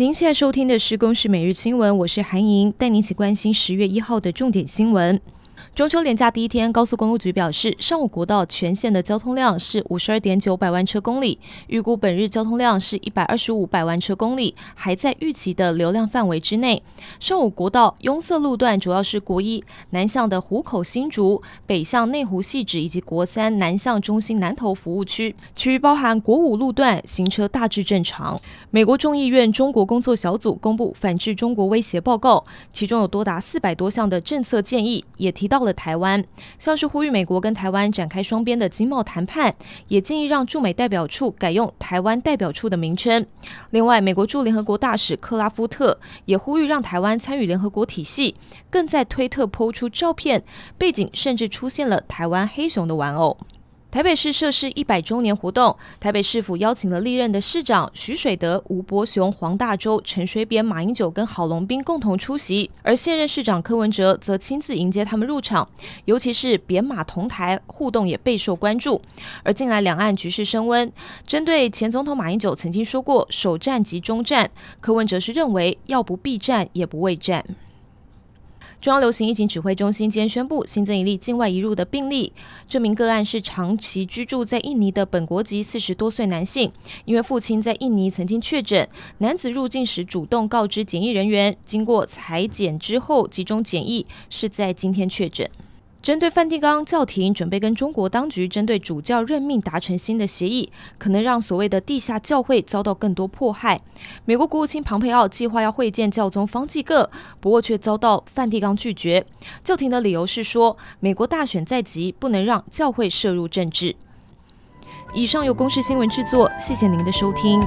您现在收听的是《公视每日新闻》，我是韩莹，带您一起关心十月一号的重点新闻。中秋连假第一天，高速公路局表示，上午国道全线的交通量是五十二点九百万车公里，预估本日交通量是一百二十五百万车公里，还在预期的流量范围之内。上午国道拥塞路段主要是国一南向的湖口新竹，北向内湖汐止以及国三南向中心南投服务区，其余包含国五路段行车大致正常。美国众议院中国工作小组公布反制中国威胁报告，其中有多达四百多项的政策建议，也提到到了。台湾像是呼吁美国跟台湾展开双边的经贸谈判，也建议让驻美代表处改用台湾代表处的名称。另外，美国驻联合国大使克拉夫特也呼吁让台湾参与联合国体系，更在推特抛出照片，背景甚至出现了台湾黑熊的玩偶。台北市设市一百周年活动，台北市府邀请了历任的市长徐水德、吴伯雄、黄大洲、陈水扁、马英九跟郝龙斌共同出席，而现任市长柯文哲则亲自迎接他们入场，尤其是扁马同台互动也备受关注。而近来两岸局势升温，针对前总统马英九曾经说过“首战即终战”，柯文哲是认为要不避战也不畏战。中央流行疫情指挥中心今天宣布新增一例境外移入的病例，这名个案是长期居住在印尼的本国籍四十多岁男性，因为父亲在印尼曾经确诊，男子入境时主动告知检疫人员，经过裁剪之后集中检疫，是在今天确诊。针对梵蒂冈教廷准备跟中国当局针对主教任命达成新的协议，可能让所谓的地下教会遭到更多迫害。美国国务卿庞佩奥计划要会见教宗方济各，不过却遭到梵蒂冈拒绝。教廷的理由是说，美国大选在即，不能让教会涉入政治。以上由公视新闻制作，谢谢您的收听。